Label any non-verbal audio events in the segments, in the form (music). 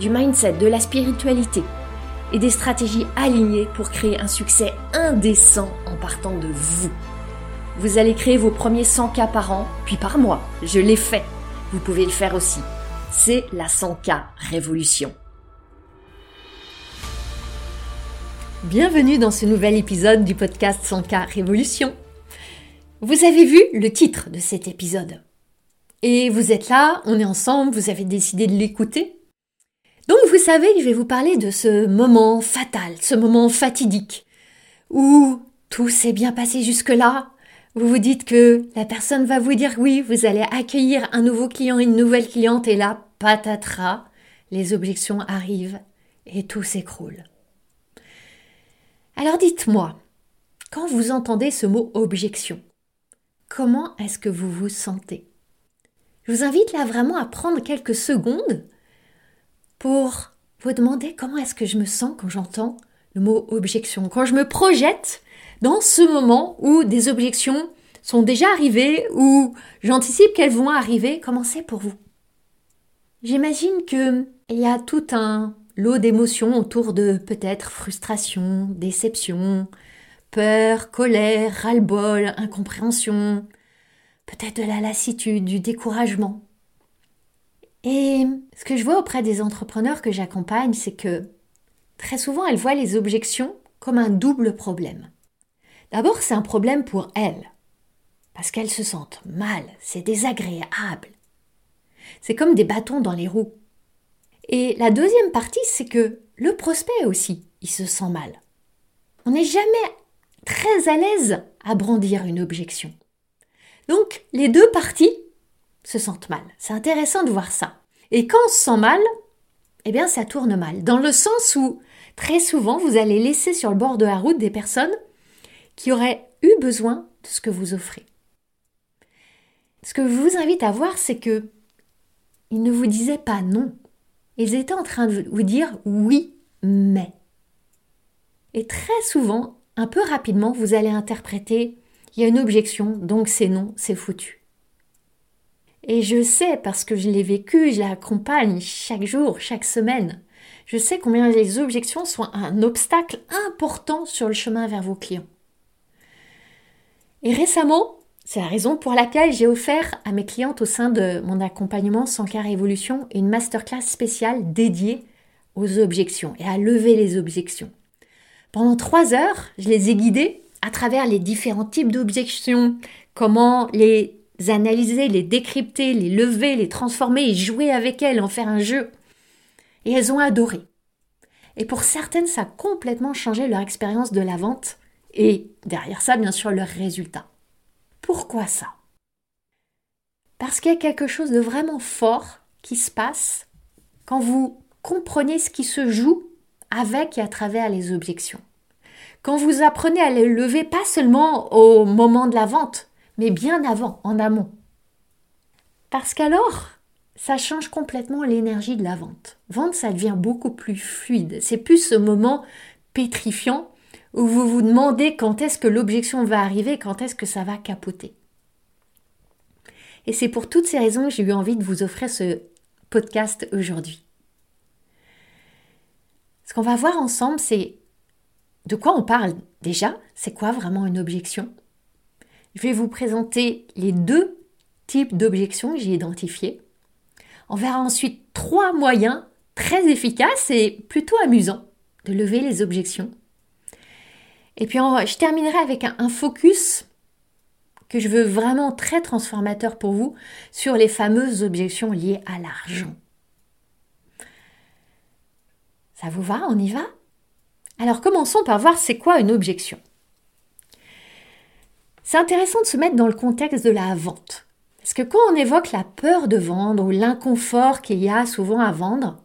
du mindset, de la spiritualité et des stratégies alignées pour créer un succès indécent en partant de vous. Vous allez créer vos premiers 100 k par an, puis par mois. Je l'ai fait. Vous pouvez le faire aussi. C'est la 100K Révolution. Bienvenue dans ce nouvel épisode du podcast 100K Révolution. Vous avez vu le titre de cet épisode. Et vous êtes là, on est ensemble, vous avez décidé de l'écouter. Donc vous savez, je vais vous parler de ce moment fatal, ce moment fatidique, où tout s'est bien passé jusque-là. Vous vous dites que la personne va vous dire oui, vous allez accueillir un nouveau client, une nouvelle cliente, et là, patatras, les objections arrivent et tout s'écroule. Alors dites-moi, quand vous entendez ce mot objection, comment est-ce que vous vous sentez? Je vous invite là vraiment à prendre quelques secondes pour vous demander comment est-ce que je me sens quand j'entends le mot objection, quand je me projette dans ce moment où des objections sont déjà arrivées, ou j'anticipe qu'elles vont arriver, comment c'est pour vous? J'imagine qu'il y a tout un lot d'émotions autour de peut-être frustration, déception, peur, colère, ras-le-bol, incompréhension, peut-être de la lassitude, du découragement. Et ce que je vois auprès des entrepreneurs que j'accompagne, c'est que très souvent, elles voient les objections comme un double problème. D'abord, c'est un problème pour elles, parce qu'elles se sentent mal, c'est désagréable. C'est comme des bâtons dans les roues. Et la deuxième partie, c'est que le prospect aussi, il se sent mal. On n'est jamais très à l'aise à brandir une objection. Donc, les deux parties se sentent mal. C'est intéressant de voir ça. Et quand on se sent mal, eh bien ça tourne mal. Dans le sens où très souvent vous allez laisser sur le bord de la route des personnes qui auraient eu besoin de ce que vous offrez. Ce que je vous invite à voir, c'est que ils ne vous disaient pas non. Ils étaient en train de vous dire oui, mais. Et très souvent, un peu rapidement, vous allez interpréter il y a une objection, donc c'est non, c'est foutu. Et je sais, parce que je l'ai vécu, je l'accompagne chaque jour, chaque semaine, je sais combien les objections sont un obstacle important sur le chemin vers vos clients. Et récemment, c'est la raison pour laquelle j'ai offert à mes clientes au sein de mon accompagnement sans car évolution une masterclass spéciale dédiée aux objections et à lever les objections. Pendant trois heures, je les ai guidées à travers les différents types d'objections, comment les analyser, les décrypter, les lever, les transformer et jouer avec elles, en faire un jeu. Et elles ont adoré. Et pour certaines, ça a complètement changé leur expérience de la vente et derrière ça, bien sûr, leur résultat. Pourquoi ça? Parce qu'il y a quelque chose de vraiment fort qui se passe quand vous comprenez ce qui se joue avec et à travers les objections. Quand vous apprenez à les lever pas seulement au moment de la vente, mais bien avant, en amont. Parce qu'alors, ça change complètement l'énergie de la vente. Vente, ça devient beaucoup plus fluide. C'est plus ce moment pétrifiant où vous vous demandez quand est-ce que l'objection va arriver, quand est-ce que ça va capoter. Et c'est pour toutes ces raisons que j'ai eu envie de vous offrir ce podcast aujourd'hui. Ce qu'on va voir ensemble, c'est de quoi on parle déjà, c'est quoi vraiment une objection? Je vais vous présenter les deux types d'objections que j'ai identifiés. On verra ensuite trois moyens très efficaces et plutôt amusants de lever les objections. Et puis je terminerai avec un, focus que je veux vraiment très transformateur pour vous sur les fameuses objections liées à l'argent. Ça vous va? On y va? Alors commençons par voir c'est quoi une objection. C'est intéressant de se mettre dans le contexte de la vente. Parce que quand on évoque la peur de vendre ou l'inconfort qu'il y a souvent à vendre,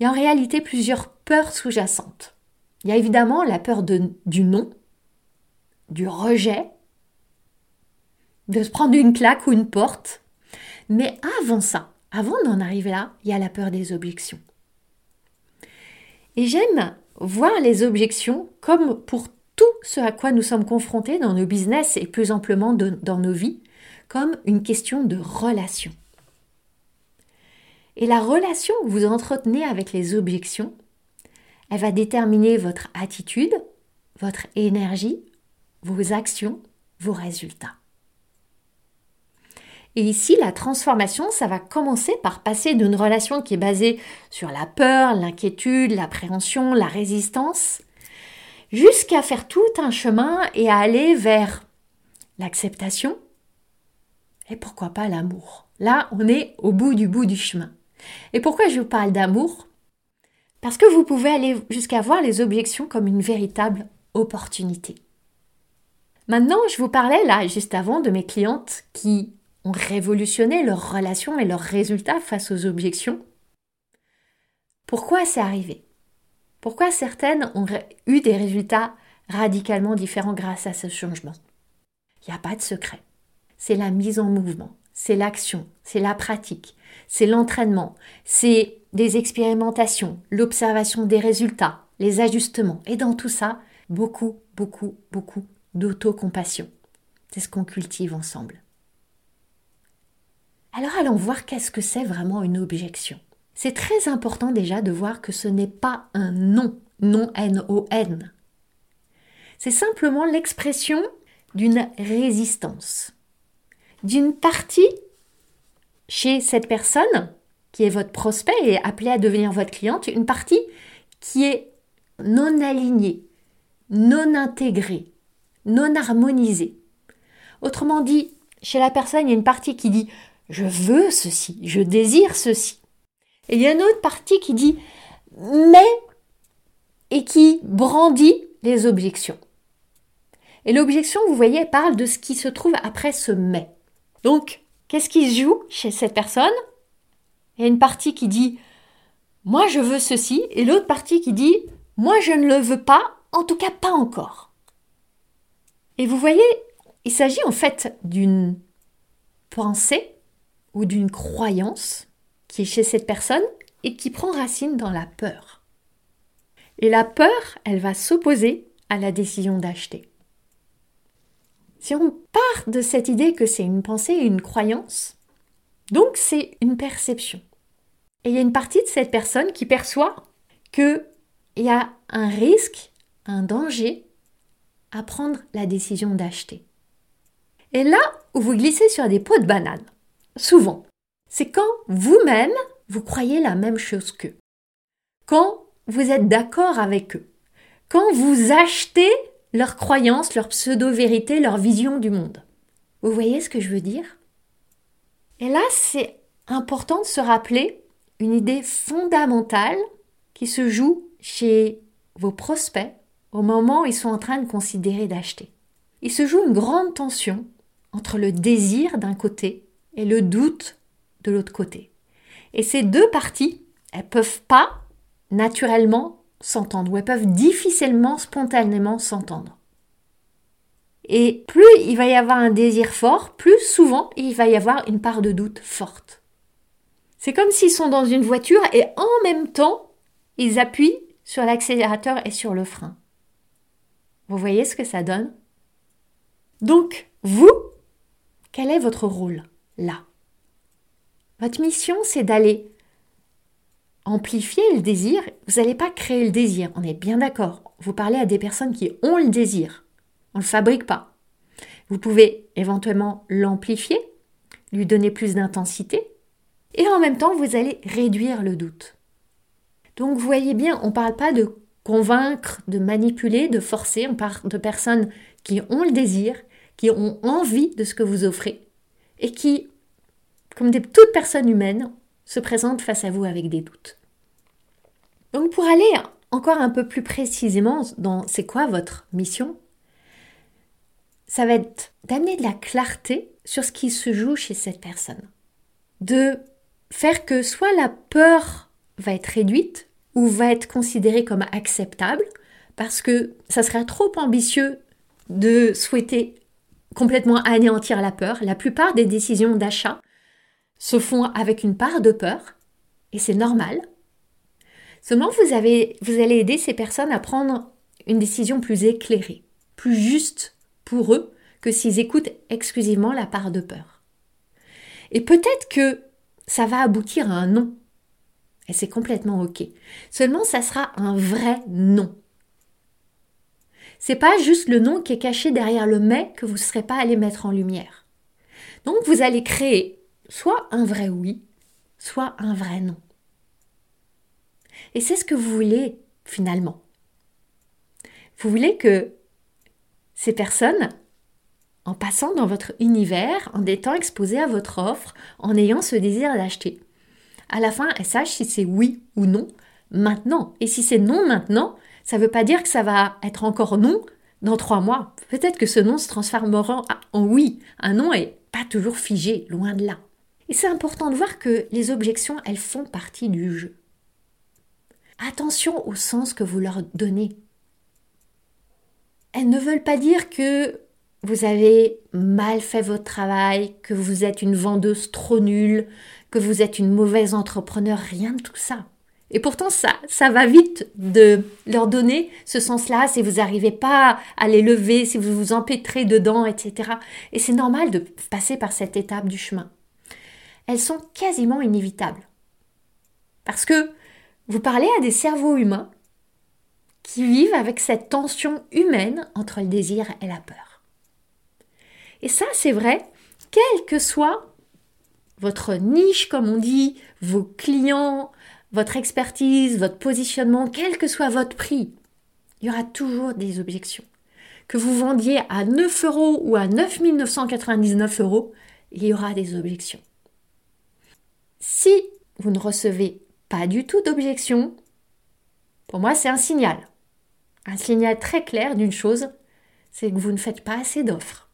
il y a en réalité plusieurs peurs sous-jacentes. Il y a évidemment la peur du non, du rejet, de se prendre une claque ou une porte. Mais avant ça, avant d'en arriver là, il y a la peur des objections. Et j'aime voir les objections comme pour tout ce à quoi nous sommes confrontés dans nos business et plus amplement dans nos vies, comme une question de relation. Et la relation que vous entretenez avec les objections, elle va déterminer votre attitude, votre énergie, vos actions, vos résultats. Et ici, la transformation, ça va commencer par passer d'une relation qui est basée sur la peur, l'inquiétude, l'appréhension, la résistance, jusqu'à faire tout un chemin et à aller vers l'acceptation et pourquoi pas l'amour. Là, on est au bout du bout du chemin. Et pourquoi je vous parle d'amour? Parce que vous pouvez aller jusqu'à voir les objections comme une véritable opportunité. Maintenant, je vous parlais là, juste avant, de mes clientes qui ont révolutionné leurs relations et leurs résultats face aux objections. Pourquoi c'est arrivé? Pourquoi certaines ont eu des résultats radicalement différents grâce à ce changement? Il n'y a pas de secret. C'est la mise en mouvement, c'est l'action, c'est la pratique, c'est l'entraînement, c'est des expérimentations, l'observation des résultats, les ajustements. Et dans tout ça, beaucoup, beaucoup, beaucoup d'autocompassion. C'est ce qu'on cultive ensemble. Alors allons voir qu'est-ce que c'est vraiment une objection. C'est très important déjà de voir que ce n'est pas un non, non N-O-N. C'est simplement l'expression d'une résistance, d'une partie chez cette personne qui est votre prospect et appelée à devenir votre cliente, une partie qui est non alignée, non intégrée, non harmonisée. Autrement dit, chez la personne, il y a une partie qui dit je veux ceci, je désire ceci. Et il y a une autre partie qui dit mais et qui brandit les objections. Et l'objection, vous voyez, parle de ce qui se trouve après ce mais. Donc, qu'est-ce qui se joue chez cette personne? Il y a une partie qui dit moi je veux ceci et l'autre partie qui dit moi je ne le veux pas, en tout cas pas encore. Et vous voyez, il s'agit en fait d'une pensée ou d'une croyance qui est chez cette personne et qui prend racine dans la peur. Et la peur, elle va s'opposer à la décision d'acheter. Si on part de cette idée que c'est une pensée et une croyance, donc c'est une perception. Et il y a une partie de cette personne qui perçoit qu'il y a un risque, un danger à prendre la décision d'acheter. Et là où vous glissez sur des pots de banane, souvent, c'est quand vous-même, vous croyez la même chose qu'eux. Quand vous êtes d'accord avec eux. Quand vous achetez leurs croyances, leur pseudo-vérité, leur vision du monde. Vous voyez ce que je veux dire? Et là, c'est important de se rappeler une idée fondamentale qui se joue chez vos prospects au moment où ils sont en train de considérer d'acheter. Il se joue une grande tension entre le désir d'un côté et le doute de l'autre côté. Et ces deux parties, elles peuvent pas naturellement s'entendre ou elles peuvent difficilement, spontanément s'entendre. Et plus il va y avoir un désir fort, plus souvent il va y avoir une part de doute forte. C'est comme s'ils sont dans une voiture et en même temps, ils appuient sur l'accélérateur et sur le frein. Vous voyez ce que ça donne? Donc, vous, quel est votre rôle là? Votre mission, c'est d'aller amplifier le désir. Vous n'allez pas créer le désir, on est bien d'accord. Vous parlez à des personnes qui ont le désir. On ne le fabrique pas. Vous pouvez éventuellement l'amplifier, lui donner plus d'intensité, et en même temps, vous allez réduire le doute. Donc vous voyez bien, on ne parle pas de convaincre, de manipuler, de forcer, on parle de personnes qui ont le désir, qui ont envie de ce que vous offrez, et qui, comme des toutes personnes humaines, se présentent face à vous avec des doutes. Donc pour aller encore un peu plus précisément dans c'est quoi votre mission, ça va être d'amener de la clarté sur ce qui se joue chez cette personne. De faire que soit la peur va être réduite, ou va être considéré comme acceptable parce que ça serait trop ambitieux de souhaiter complètement anéantir la peur. La plupart des décisions d'achat se font avec une part de peur et c'est normal. Seulement, vous, allez aider ces personnes à prendre une décision plus éclairée, plus juste pour eux que s'ils écoutent exclusivement la part de peur. Et peut-être que ça va aboutir à un non. Et c'est complètement OK. Seulement, ça sera un vrai non. C'est pas juste le non qui est caché derrière le mais que vous ne serez pas allé mettre en lumière. Donc, vous allez créer soit un vrai oui, soit un vrai non. Et c'est ce que vous voulez finalement. Vous voulez que ces personnes, en passant dans votre univers, en étant exposées à votre offre, en ayant ce désir d'acheter, à la fin, elles sachent si c'est oui ou non maintenant. Et si c'est non maintenant, ça ne veut pas dire que ça va être encore non dans trois mois. Peut-être que ce non se transformera en oui. Un non est pas toujours figé, loin de là. Et c'est important de voir que les objections, elles font partie du jeu. Attention au sens que vous leur donnez. Elles ne veulent pas dire que vous avez mal fait votre travail, que vous êtes une vendeuse trop nulle, que vous êtes une mauvaise entrepreneur, rien de tout ça. Et pourtant, ça, ça va vite de leur donner ce sens-là si vous n'arrivez pas à les lever, si vous vous empêtrez dedans, etc. Et c'est normal de passer par cette étape du chemin. Elles sont quasiment inévitables. Parce que vous parlez à des cerveaux humains qui vivent avec cette tension humaine entre le désir et la peur. Et ça, c'est vrai, quelle que soit votre niche, comme on dit, vos clients, votre expertise, votre positionnement, quel que soit votre prix, il y aura toujours des objections. Que vous vendiez à 9 euros ou à 9 999 euros, il y aura des objections. Si vous ne recevez pas du tout d'objection, pour moi c'est un signal. Un signal très clair d'une chose, c'est que vous ne faites pas assez d'offres.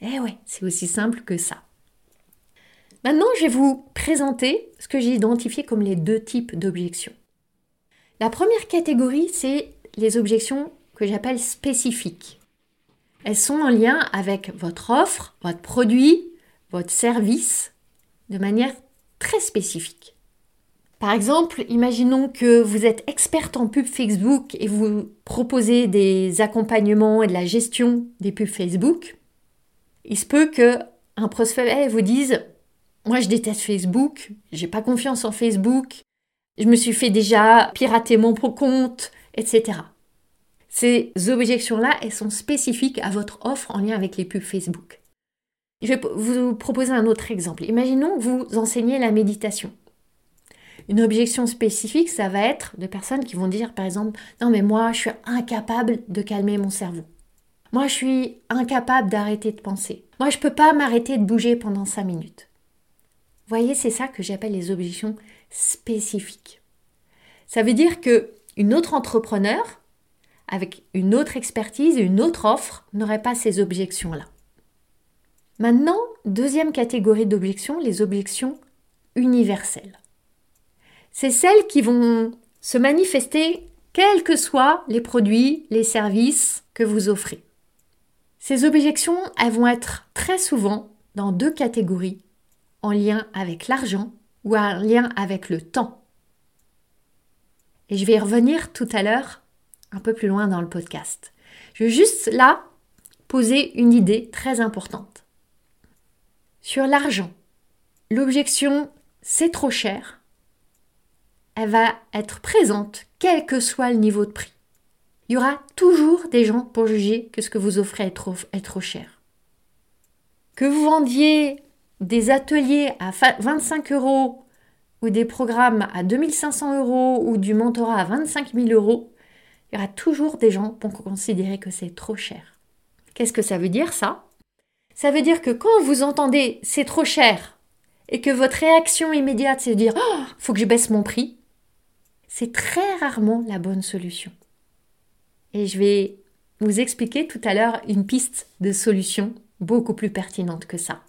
Eh ouais, c'est aussi simple que ça. Maintenant, je vais vous présenter ce que j'ai identifié comme les deux types d'objections. La première catégorie, c'est les objections que j'appelle spécifiques. Elles sont en lien avec votre offre, votre produit, votre service, de manière très spécifique. Par exemple, imaginons que vous êtes experte en pub Facebook et vous proposez des accompagnements et de la gestion des pubs Facebook. Il se peut que un prospect vous dise moi, je déteste Facebook, j'ai pas confiance en Facebook, je me suis fait déjà pirater mon compte, etc. Ces objections-là, elles sont spécifiques à votre offre en lien avec les pubs Facebook. Je vais vous proposer un autre exemple. Imaginons que vous enseignez la méditation. Une objection spécifique, ça va être de personnes qui vont dire, par exemple, non mais moi, je suis incapable de calmer mon cerveau. Moi, je suis incapable d'arrêter de penser. Moi, je ne peux pas m'arrêter de bouger pendant cinq minutes voyez, c'est ça que j'appelle les objections spécifiques. Ça veut dire que une autre entrepreneur, avec une autre expertise et une autre offre, n'aurait pas ces objections-là. Maintenant, deuxième catégorie d'objections, les objections universelles. C'est celles qui vont se manifester quels que soient les produits, les services que vous offrez. Ces objections, elles vont être très souvent dans deux catégories en lien avec l'argent ou en lien avec le temps. Et je vais y revenir tout à l'heure, un peu plus loin dans le podcast. Je veux juste là poser une idée très importante. Sur l'argent, l'objection c'est trop cher, elle va être présente quel que soit le niveau de prix. Il y aura toujours des gens pour juger que ce que vous offrez est trop, cher. Que vous vendiez des ateliers à 25 euros ou des programmes à 2500 euros ou du mentorat à 25 000 euros, il y aura toujours des gens pour considérer que c'est trop cher. Qu'est-ce que ça veut dire ça? Ça veut dire que quand vous entendez c'est trop cher et que votre réaction immédiate c'est de dire oh, faut que je baisse mon prix, c'est très rarement la bonne solution. Et je vais vous expliquer tout à l'heure une piste de solution beaucoup plus pertinente que ça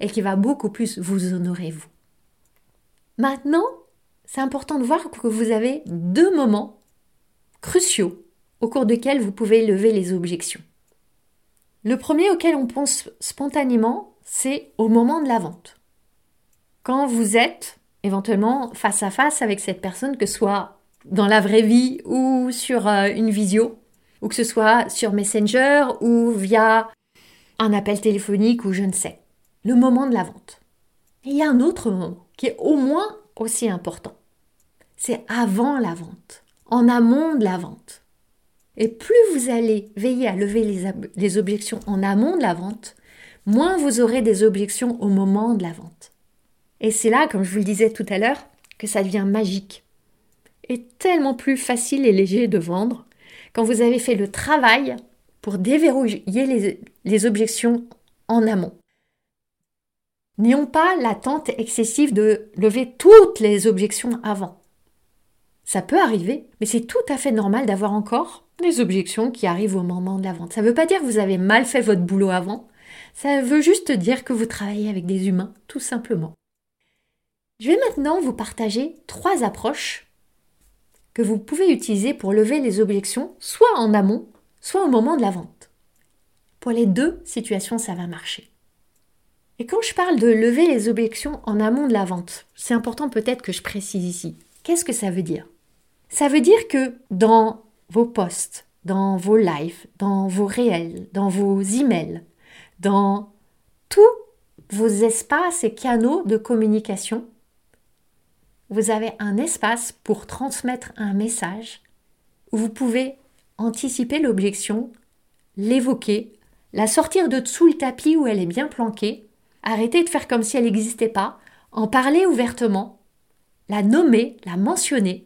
et qui va beaucoup plus vous honorer vous. Maintenant, c'est important de voir que vous avez deux moments cruciaux au cours desquels vous pouvez lever les objections. Le premier auquel on pense spontanément, c'est au moment de la vente. Quand vous êtes éventuellement face à face avec cette personne, que ce soit dans la vraie vie ou sur euh, une visio, ou que ce soit sur Messenger ou via un appel téléphonique ou je ne sais. Le moment de la vente. Et il y a un autre moment qui est au moins aussi important. C'est avant la vente, en amont de la vente. Et plus vous allez veiller à lever les, objections en amont de la vente, moins vous aurez des objections au moment de la vente. Et c'est là, comme je vous le disais tout à l'heure, que ça devient magique. Et tellement plus facile et léger de vendre quand vous avez fait le travail pour déverrouiller les objections en amont. N'ayons pas l'attente excessive de lever toutes les objections avant. Ça peut arriver, mais c'est tout à fait normal d'avoir encore des objections qui arrivent au moment de la vente. Ça ne veut pas dire que vous avez mal fait votre boulot avant, ça veut juste dire que vous travaillez avec des humains, tout simplement. Je vais maintenant vous partager trois approches que vous pouvez utiliser pour lever les objections, soit en amont, soit au moment de la vente. Pour les deux situations, ça va marcher. Et quand je parle de lever les objections en amont de la vente, c'est important peut-être que je précise ici. Qu'est-ce que ça veut dire? Ça veut dire que dans vos posts, dans vos lives, dans vos réels, dans vos emails, dans tous vos espaces et canaux de communication, vous avez un espace pour transmettre un message où vous pouvez anticiper l'objection, l'évoquer, la sortir de dessous le tapis où elle est bien planquée, arrêter de faire comme si elle n'existait pas, en parler ouvertement, la nommer, la mentionner,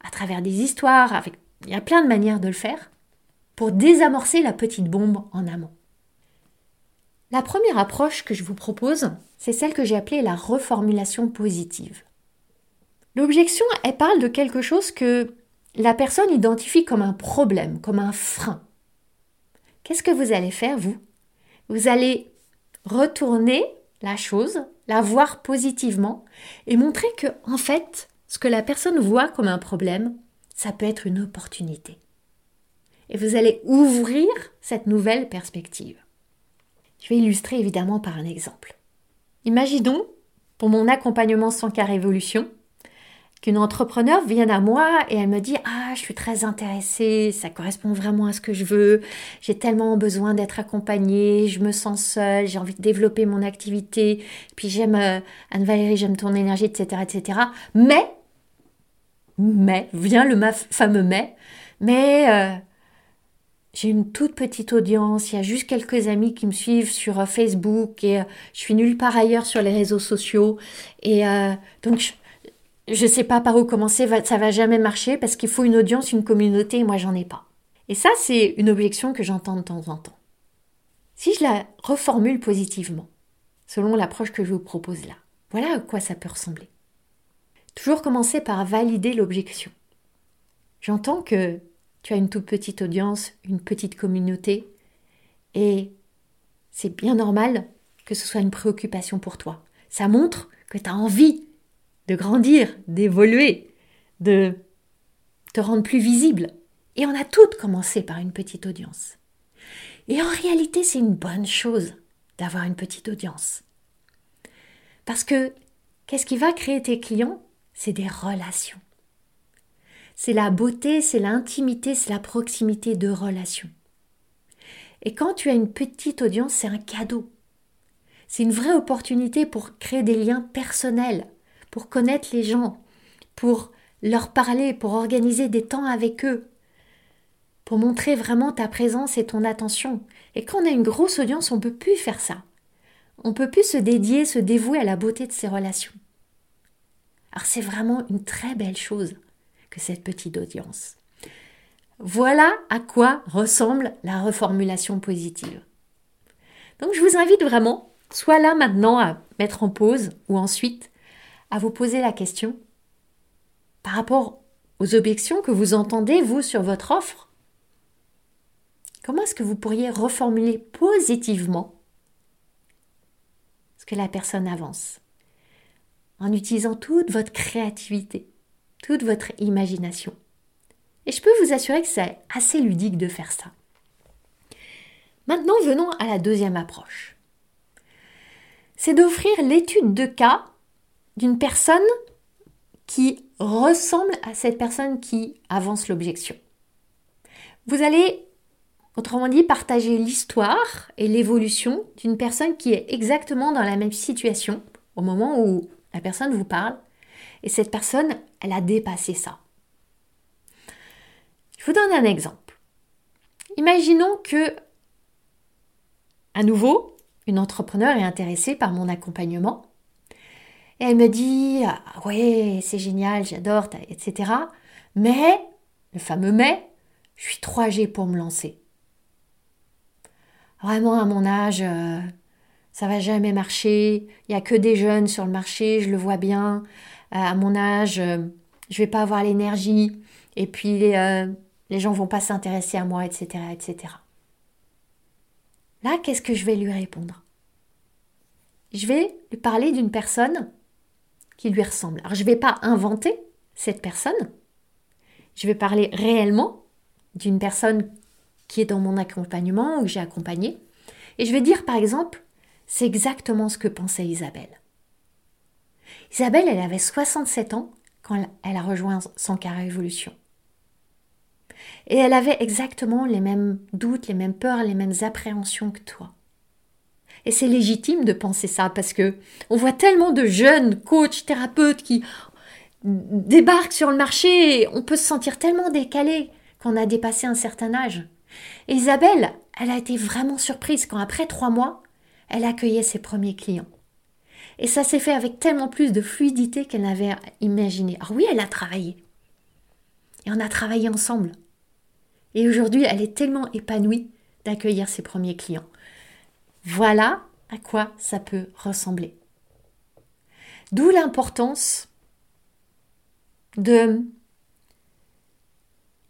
à travers des histoires, il y a plein de manières de le faire, pour désamorcer la petite bombe en amont. La première approche que je vous propose, c'est celle que j'ai appelée la reformulation positive. L'objection, elle parle de quelque chose que la personne identifie comme un problème, comme un frein. Qu'est-ce que vous allez faire, vous? Vous allez retourner la chose, la voir positivement et montrer que, en fait, ce que la personne voit comme un problème, ça peut être une opportunité. Et vous allez ouvrir cette nouvelle perspective. Je vais illustrer évidemment par un exemple. Imaginons, pour mon accompagnement sans cas révolution, qu'une entrepreneur vienne à moi et elle me dit ah je suis très intéressée ça correspond vraiment à ce que je veux j'ai tellement besoin d'être accompagnée je me sens seule j'ai envie de développer mon activité puis j'aime euh, Anne Valérie j'aime ton énergie etc etc mais mais vient le fameux mais mais euh, j'ai une toute petite audience, il y a juste quelques amis qui me suivent sur euh, Facebook et je suis nulle part ailleurs sur les réseaux sociaux. Et donc, je, je ne sais pas par où commencer, ça va jamais marcher parce qu'il faut une audience, une communauté, et moi j'en ai pas. Et ça, c'est une objection que j'entends de temps en temps. Si je la reformule positivement, selon l'approche que je vous propose là, voilà à quoi ça peut ressembler. Toujours commencer par valider l'objection. J'entends que tu as une toute petite audience, une petite communauté, et c'est bien normal que ce soit une préoccupation pour toi. Ça montre que tu as envie de grandir, d'évoluer, de te rendre plus visible. Et on a toutes commencé par une petite audience. Et en réalité, c'est une bonne chose d'avoir une petite audience. Parce que qu'est-ce qui va créer tes clients? C'est des relations. C'est la beauté, c'est l'intimité, c'est la proximité de relations. Et quand tu as une petite audience, c'est un cadeau. C'est une vraie opportunité pour créer des liens personnels, pour connaître les gens, pour leur parler, pour organiser des temps avec eux, pour montrer vraiment ta présence et ton attention. Et quand on a une grosse audience, on ne peut plus faire ça. On ne peut plus se dédier, se dévouer à la beauté de ces relations. Alors c'est vraiment une très belle chose que cette petite audience. Voilà à quoi ressemble la reformulation positive. Donc je vous invite vraiment, soit là maintenant à mettre en pause ou ensuite à vous poser la question par rapport aux objections que vous entendez, vous, sur votre offre. Comment est-ce que vous pourriez reformuler positivement ce que la personne avance? En utilisant toute votre créativité, toute votre imagination. Et je peux vous assurer que c'est assez ludique de faire ça. Maintenant, venons à la deuxième approche. C'est d'offrir l'étude de cas d'une personne qui ressemble à cette personne qui avance l'objection. Vous allez, autrement dit, partager l'histoire et l'évolution d'une personne qui est exactement dans la même situation au moment où la personne vous parle. Et cette personne, elle a dépassé ça. Je vous donne un exemple. Imaginons que, à nouveau, une entrepreneur est intéressée par mon accompagnement. Et elle me dit ah, Ouais, c'est génial, j'adore, etc. Mais, le fameux mais, je suis trop âgée pour me lancer. Vraiment, à mon âge, euh, ça va jamais marcher. Il n'y a que des jeunes sur le marché, je le vois bien. Euh, à mon âge, je euh, je vais pas avoir l'énergie. Et puis, les gens vont pas s'intéresser à moi, etc., etc. Là, qu'est-ce que je vais lui répondre? Je vais lui parler d'une personne qui lui ressemble. Alors, je ne vais pas inventer cette personne. Je vais parler réellement d'une personne qui est dans mon accompagnement ou que j'ai accompagné. Et je vais dire, par exemple, c'est exactement ce que pensait Isabelle. Isabelle, elle avait 67 ans quand elle a rejoint son carré évolution. Et elle avait exactement les mêmes doutes, les mêmes peurs, les mêmes appréhensions que toi. Et c'est légitime de penser ça parce que on voit tellement de jeunes coachs, thérapeutes qui débarquent sur le marché et on peut se sentir tellement décalé quand on a dépassé un certain âge. Et Isabelle, elle a été vraiment surprise quand après trois mois, elle accueillait ses premiers clients. Et ça s'est fait avec tellement plus de fluidité qu'elle n'avait imaginé. Alors oui, elle a travaillé. Et on a travaillé ensemble. Et aujourd'hui, elle est tellement épanouie d'accueillir ses premiers clients. Voilà à quoi ça peut ressembler. D'où l'importance de...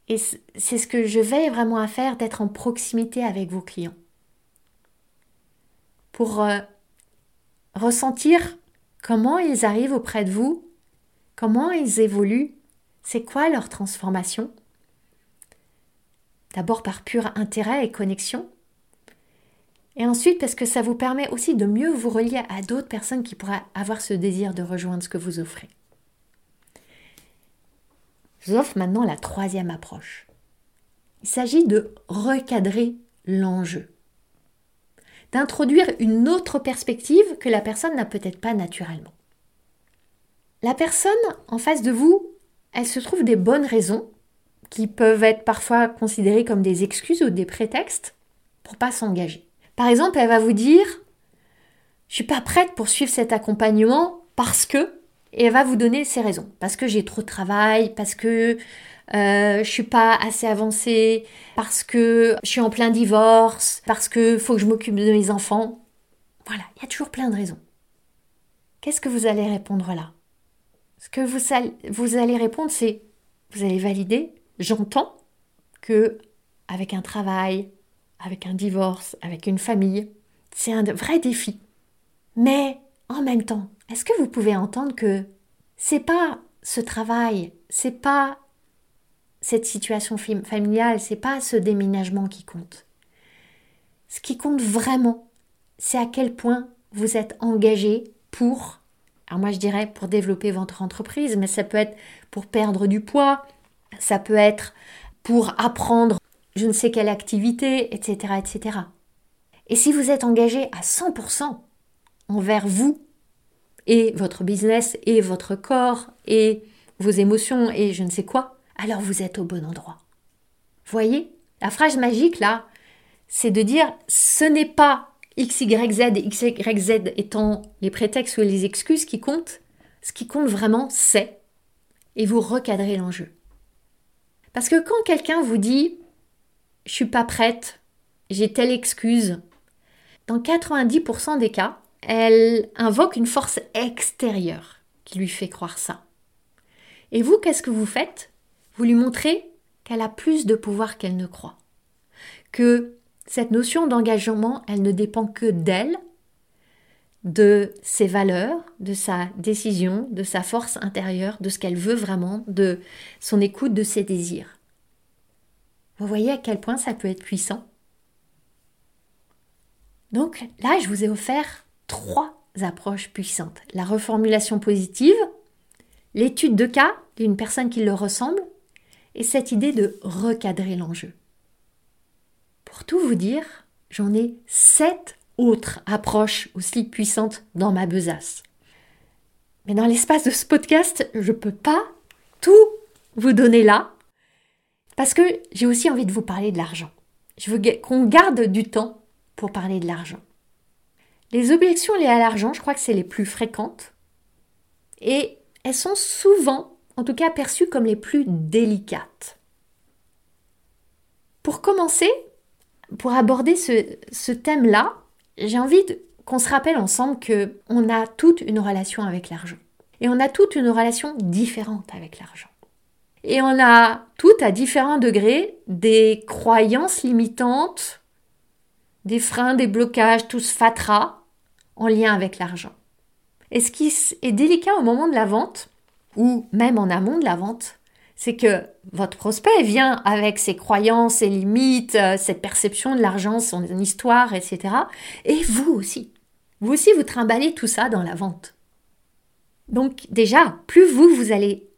Et c'est ce que je vais vraiment à faire, d'être en proximité avec vos clients. Pour euh, ressentir comment ils arrivent auprès de vous, comment ils évoluent, c'est quoi leur transformation? D'abord par pur intérêt et connexion. Et ensuite parce que ça vous permet aussi de mieux vous relier à d'autres personnes qui pourraient avoir ce désir de rejoindre ce que vous offrez. Je vous offre maintenant la troisième approche. Il s'agit de recadrer l'enjeu, d'introduire une autre perspective que la personne n'a peut-être pas naturellement. La personne en face de vous, elle se trouve des bonnes raisons qui peuvent être parfois considérés comme des excuses ou des prétextes pour pas s'engager. Par exemple, elle va vous dire je suis pas prête pour suivre cet accompagnement parce que et elle va vous donner ses raisons parce que j'ai trop de travail, parce que euh, je suis pas assez avancée, parce que je suis en plein divorce, parce que faut que je m'occupe de mes enfants. Voilà, il y a toujours plein de raisons. Qu'est-ce que vous allez répondre là? Ce que vous, vous allez répondre, c'est vous allez valider J'entends que avec un travail, avec un divorce, avec une famille, c'est un vrai défi. Mais en même temps, est-ce que vous pouvez entendre que c'est pas ce travail, c'est pas cette situation familiale, c'est pas ce déménagement qui compte? Ce qui compte vraiment, c'est à quel point vous êtes engagé pour, alors moi je dirais pour développer votre entreprise, mais ça peut être pour perdre du poids, ça peut être pour apprendre je ne sais quelle activité, etc., etc. Et si vous êtes engagé à 100% envers vous et votre business et votre corps et vos émotions et je ne sais quoi, alors vous êtes au bon endroit. Voyez, la phrase magique là, c'est de dire ce n'est pas X, Y, Z et X, Y, Z étant les prétextes ou les excuses qui comptent. Ce qui compte vraiment, c'est et vous recadrez l'enjeu. Parce que quand quelqu'un vous dit je suis pas prête, j'ai telle excuse, dans 90% des cas, elle invoque une force extérieure qui lui fait croire ça. Et vous, qu'est-ce que vous faites? Vous lui montrez qu'elle a plus de pouvoir qu'elle ne croit. Que cette notion d'engagement, elle ne dépend que d'elle, de ses valeurs, de sa décision, de sa force intérieure, de ce qu'elle veut vraiment, de son écoute, de ses désirs. Vous voyez à quel point ça peut être puissant? Donc là, je vous ai offert trois approches puissantes. La reformulation positive, l'étude de cas d'une personne qui le ressemble, et cette idée de recadrer l'enjeu. Pour tout vous dire, j'en ai sept autre approche aussi puissante dans ma besace. Mais dans l'espace de ce podcast, je ne peux pas tout vous donner là, parce que j'ai aussi envie de vous parler de l'argent. Je veux qu'on garde du temps pour parler de l'argent. Les objections liées à l'argent, je crois que c'est les plus fréquentes, et elles sont souvent, en tout cas, perçues comme les plus délicates. Pour commencer, pour aborder ce, thème-là, j'ai envie qu'on se rappelle ensemble que on a toute une relation avec l'argent. Et on a toute une relation différente avec l'argent. Et on a toutes à différents degrés des croyances limitantes, des freins, des blocages, tous fatras en lien avec l'argent. Et ce qui est délicat au moment de la vente, ou même en amont de la vente, c'est que votre prospect vient avec ses croyances, ses limites, euh, cette perception de l'argent, son histoire, etc. Et vous aussi. Vous aussi, vous trimballez tout ça dans la vente. Donc déjà, plus vous, vous allez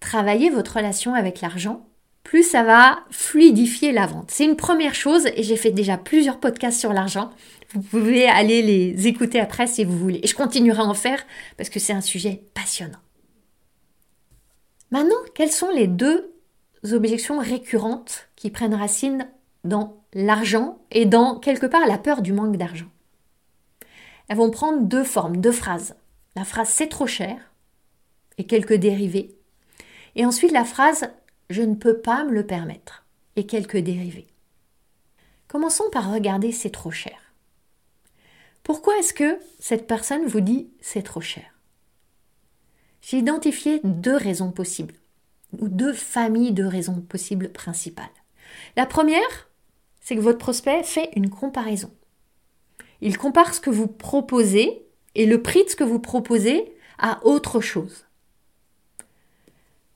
travailler votre relation avec l'argent, plus ça va fluidifier la vente. C'est une première chose et j'ai fait déjà plusieurs podcasts sur l'argent. Vous pouvez aller les écouter après si vous voulez. Et je continuerai à en faire parce que c'est un sujet passionnant. Maintenant, quelles sont les deux objections récurrentes qui prennent racine dans l'argent et dans quelque part la peur du manque d'argent? Elles vont prendre deux formes, deux phrases. La phrase c'est trop cher et quelques dérivés. Et ensuite la phrase je ne peux pas me le permettre et quelques dérivés. Commençons par regarder c'est trop cher. Pourquoi est-ce que cette personne vous dit c'est trop cher? J'ai identifié deux raisons possibles, ou deux familles de raisons possibles principales. La première, c'est que votre prospect fait une comparaison. Il compare ce que vous proposez et le prix de ce que vous proposez à autre chose.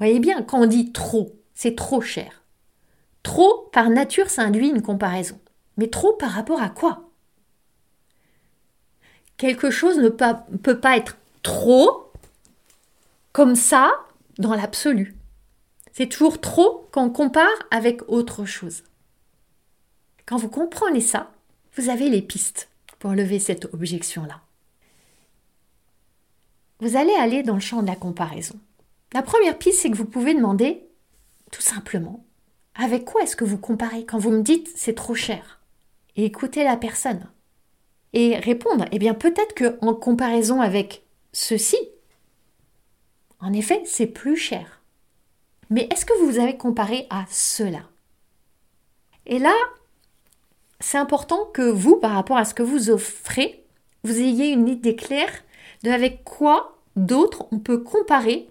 Voyez bien, quand on dit trop, c'est trop cher. Trop, par nature, ça induit une comparaison. Mais trop par rapport à quoi? Quelque chose ne peut pas être trop comme ça dans l'absolu. C'est toujours trop quand on compare avec autre chose. Quand vous comprenez ça, vous avez les pistes pour lever cette objection-là. Vous allez aller dans le champ de la comparaison. La première piste, c'est que vous pouvez demander tout simplement avec quoi est-ce que vous comparez quand vous me dites c'est trop cher? Et écoutez la personne. Et répondre, eh bien peut-être que en comparaison avec ceci, en effet, c'est plus cher. Mais est-ce que vous avez comparé à cela? Et là, c'est important que vous, par rapport à ce que vous offrez, vous ayez une idée claire de avec quoi d'autres on peut comparer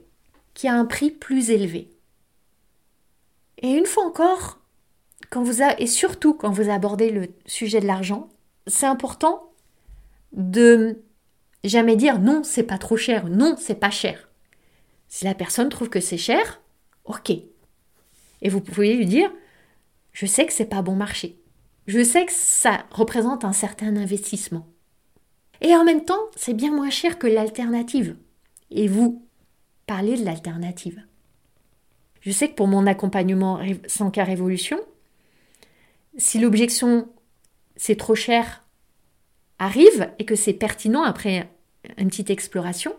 qui a un prix plus élevé. Et une fois encore, quand vous et surtout quand vous abordez le sujet de l'argent, c'est important de jamais dire non, c'est pas trop cher, non, c'est pas cher. Si la personne trouve que c'est cher, ok. Et vous pouvez lui dire, je sais que c'est pas bon marché. Je sais que ça représente un certain investissement. Et en même temps, c'est bien moins cher que l'alternative. Et vous parlez de l'alternative. Je sais que pour mon accompagnement sans cas révolution, si l'objection c'est trop cher arrive et que c'est pertinent après une petite exploration,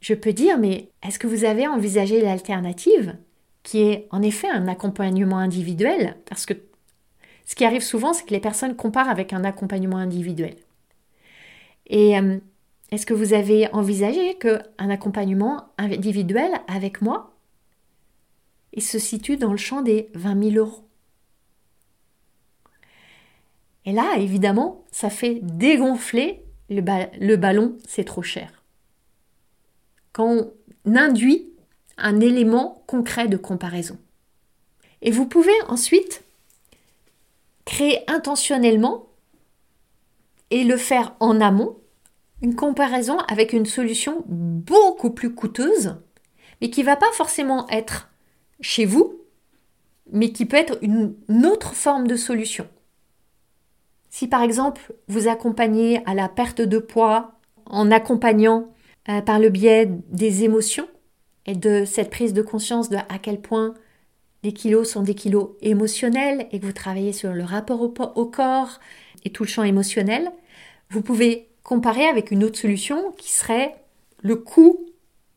je peux dire, mais est-ce que vous avez envisagé l'alternative qui est en effet un accompagnement individuel? Parce que ce qui arrive souvent, c'est que les personnes comparent avec un accompagnement individuel. Et euh, est-ce que vous avez envisagé qu'un accompagnement individuel avec moi, il se situe dans le champ des 20 000 euros? Et là, évidemment, ça fait dégonfler le ballon, c'est trop cher quand on induit un élément concret de comparaison. Et vous pouvez ensuite créer intentionnellement et le faire en amont une comparaison avec une solution beaucoup plus coûteuse, mais qui va pas forcément être chez vous, mais qui peut être une autre forme de solution. Si par exemple vous accompagnez à la perte de poids en accompagnant euh, par le biais des émotions et de cette prise de conscience de à quel point les kilos sont des kilos émotionnels et que vous travaillez sur le rapport au, corps et tout le champ émotionnel, vous pouvez comparer avec une autre solution qui serait le coût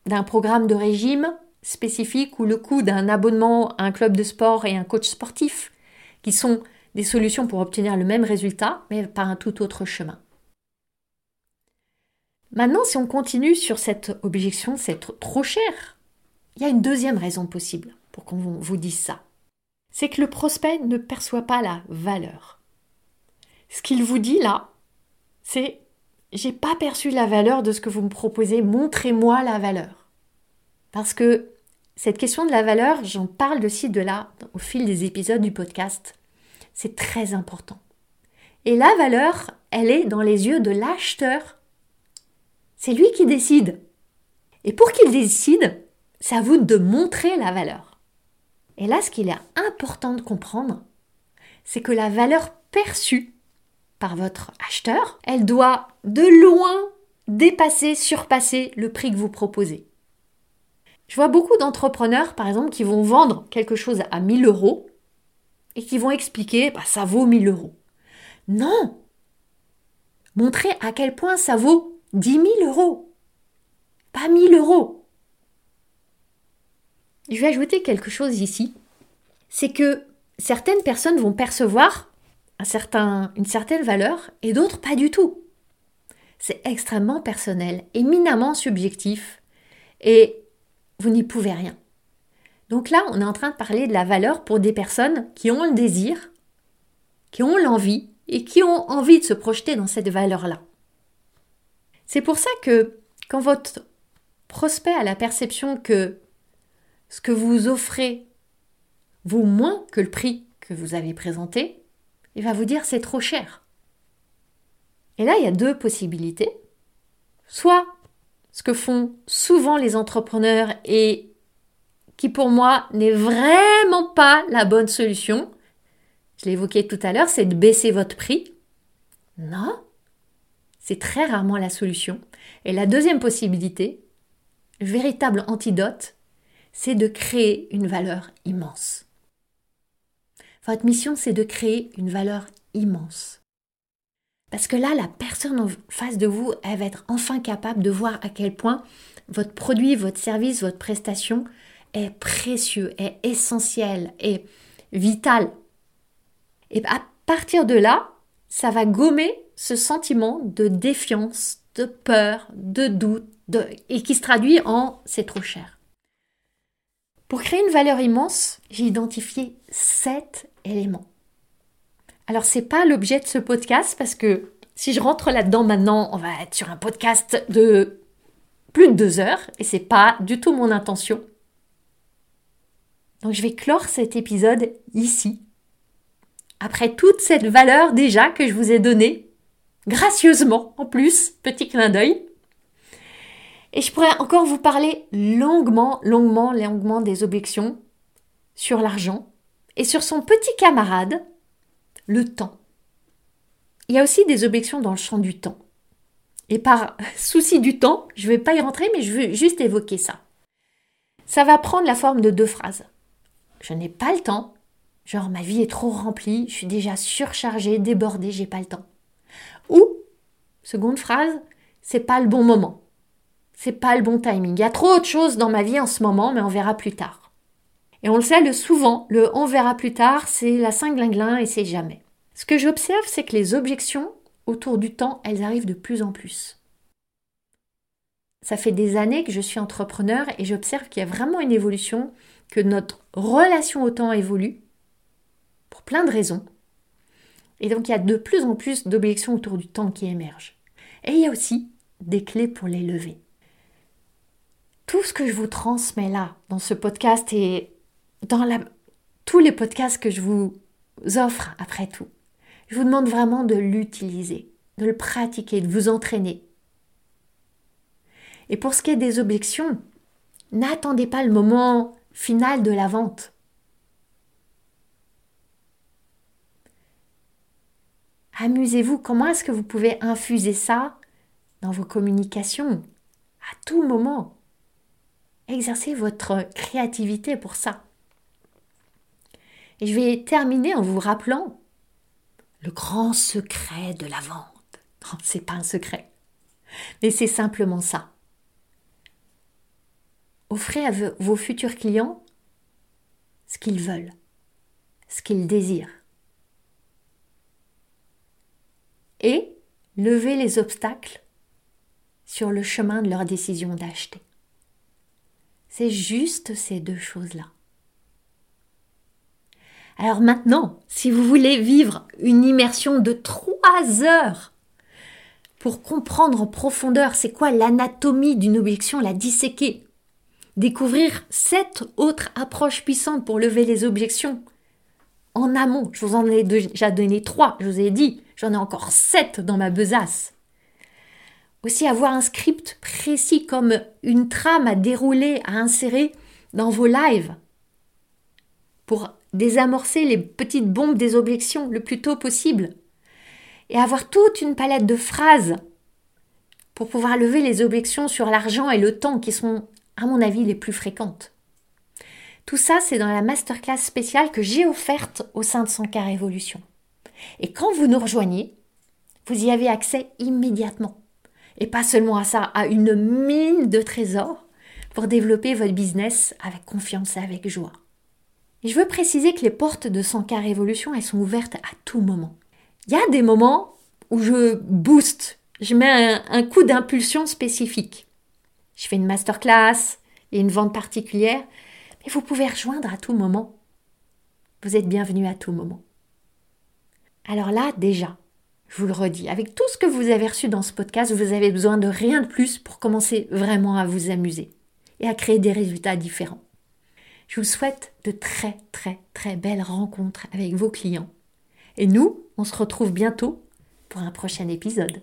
d'un programme de régime spécifique ou le coût d'un abonnement à un club de sport et un coach sportif, qui sont des solutions pour obtenir le même résultat, mais par un tout autre chemin. Maintenant, si on continue sur cette objection, c'est trop cher, il y a une deuxième raison possible pour qu'on vous dise ça. C'est que le prospect ne perçoit pas la valeur. Ce qu'il vous dit là, c'est j'ai pas perçu la valeur de ce que vous me proposez, montrez-moi la valeur. Parce que cette question de la valeur, j'en parle ci, de là, au fil des épisodes du podcast. C'est très important. Et la valeur, elle est dans les yeux de l'acheteur. C'est lui qui décide. Et pour qu'il décide, c'est à vous de montrer la valeur. Et là, ce qu'il est important de comprendre, c'est que la valeur perçue par votre acheteur, elle doit de loin dépasser, surpasser le prix que vous proposez. Je vois beaucoup d'entrepreneurs, par exemple, qui vont vendre quelque chose à 1000 euros et qui vont expliquer, bah, ça vaut 1000 euros. Non Montrez à quel point ça vaut 10 000 euros, pas 1000 euros. Je vais ajouter quelque chose ici, c'est que certaines personnes vont percevoir un certain, une certaine valeur et d'autres pas du tout. C'est extrêmement personnel, éminemment subjectif et vous n'y pouvez rien. Donc là, on est en train de parler de la valeur pour des personnes qui ont le désir, qui ont l'envie et qui ont envie de se projeter dans cette valeur-là. C'est pour ça que quand votre prospect a la perception que ce que vous offrez vaut moins que le prix que vous avez présenté, il va vous dire c'est trop cher. Et là, il y a deux possibilités. Soit ce que font souvent les entrepreneurs et qui pour moi n'est vraiment pas la bonne solution, je évoqué tout à l'heure, c'est de baisser votre prix. Non, c'est très rarement la solution. Et la deuxième possibilité, le véritable antidote, c'est de créer une valeur immense. Votre mission, c'est de créer une valeur immense. Parce que là, la personne en face de vous, elle va être enfin capable de voir à quel point votre produit, votre service, votre prestation est précieux, est essentiel, est vital. Et à partir de là, ça va gommer ce sentiment de défiance, de peur, de doute, et qui se traduit en c'est trop cher. Pour créer une valeur immense, j'ai identifié sept éléments. Alors c'est pas l'objet de ce podcast parce que si je rentre là-dedans maintenant, on va être sur un podcast de plus de deux heures et c'est pas du tout mon intention. Donc je vais clore cet épisode ici. Après toute cette valeur déjà que je vous ai donnée, gracieusement en plus, petit clin d'œil. Et je pourrais encore vous parler longuement, longuement, longuement des objections sur l'argent et sur son petit camarade, le temps. Il y a aussi des objections dans le champ du temps. Et par (laughs) souci du temps, je ne vais pas y rentrer, mais je veux juste évoquer ça. Ça va prendre la forme de deux phrases. Je n'ai pas le temps. Genre, ma vie est trop remplie, je suis déjà surchargée, débordée, j'ai pas le temps. Ou, seconde phrase, c'est pas le bon moment c'est pas le bon timing. Il y a trop de choses dans ma vie en ce moment, mais on verra plus tard. Et on le sait, le souvent, le on verra plus tard, c'est la cinglinglin et c'est jamais. Ce que j'observe, c'est que les objections autour du temps, elles arrivent de plus en plus. Ça fait des années que je suis entrepreneur et j'observe qu'il y a vraiment une évolution, que notre relation au temps évolue, pour plein de raisons. Et donc il y a de plus en plus d'objections autour du temps qui émergent. Et il y a aussi des clés pour les lever tout ce que je vous transmets là, dans ce podcast et dans tous les podcasts que je vous offre après tout, je vous demande vraiment de l'utiliser, de le pratiquer, de vous entraîner. Et pour ce qui est des objections, n'attendez pas le moment final de la vente. Amusez-vous, comment est-ce que vous pouvez infuser ça dans vos communications à tout moment? Exercez votre créativité pour ça. Et je vais terminer en vous rappelant le grand secret de la vente. C'est pas un secret. Mais c'est simplement ça. Offrez à vos futurs clients ce qu'ils veulent, ce qu'ils désirent. Et levez les obstacles sur le chemin de leur décision d'acheter. C'est juste ces deux choses-là. Alors maintenant, si vous voulez vivre une immersion de trois heures pour comprendre en profondeur c'est quoi l'anatomie d'une objection, la disséquer, découvrir sept autres approches puissantes pour lever les objections en amont. Je vous en ai déjà donné trois, je vous ai dit, j'en ai encore sept dans ma besace. Aussi avoir un script précis comme une trame à dérouler, à insérer dans vos lives pour désamorcer les petites bombes des objections le plus tôt possible et avoir toute une palette de phrases pour pouvoir lever les objections sur l'argent et le temps qui sont, à mon avis, les plus fréquentes. Tout ça, c'est dans la masterclass spéciale que j'ai offerte au sein de Sankar Révolution. Et quand vous nous rejoignez, vous y avez accès immédiatement. Et pas seulement à ça, à une mine de trésors pour développer votre business avec confiance et avec joie. Et je veux préciser que les portes de Sankar Révolution, elles sont ouvertes à tout moment. Il y a des moments où je booste, je mets un coup d'impulsion spécifique. Je fais une masterclass et une vente particulière, mais vous pouvez rejoindre à tout moment. Vous êtes bienvenu à tout moment. Alors là, déjà, je vous le redis, avec tout ce que vous avez reçu dans ce podcast, vous avez besoin de rien de plus pour commencer vraiment à vous amuser et à créer des résultats différents. Je vous souhaite de très très très belles rencontres avec vos clients. Et nous, on se retrouve bientôt pour un prochain épisode.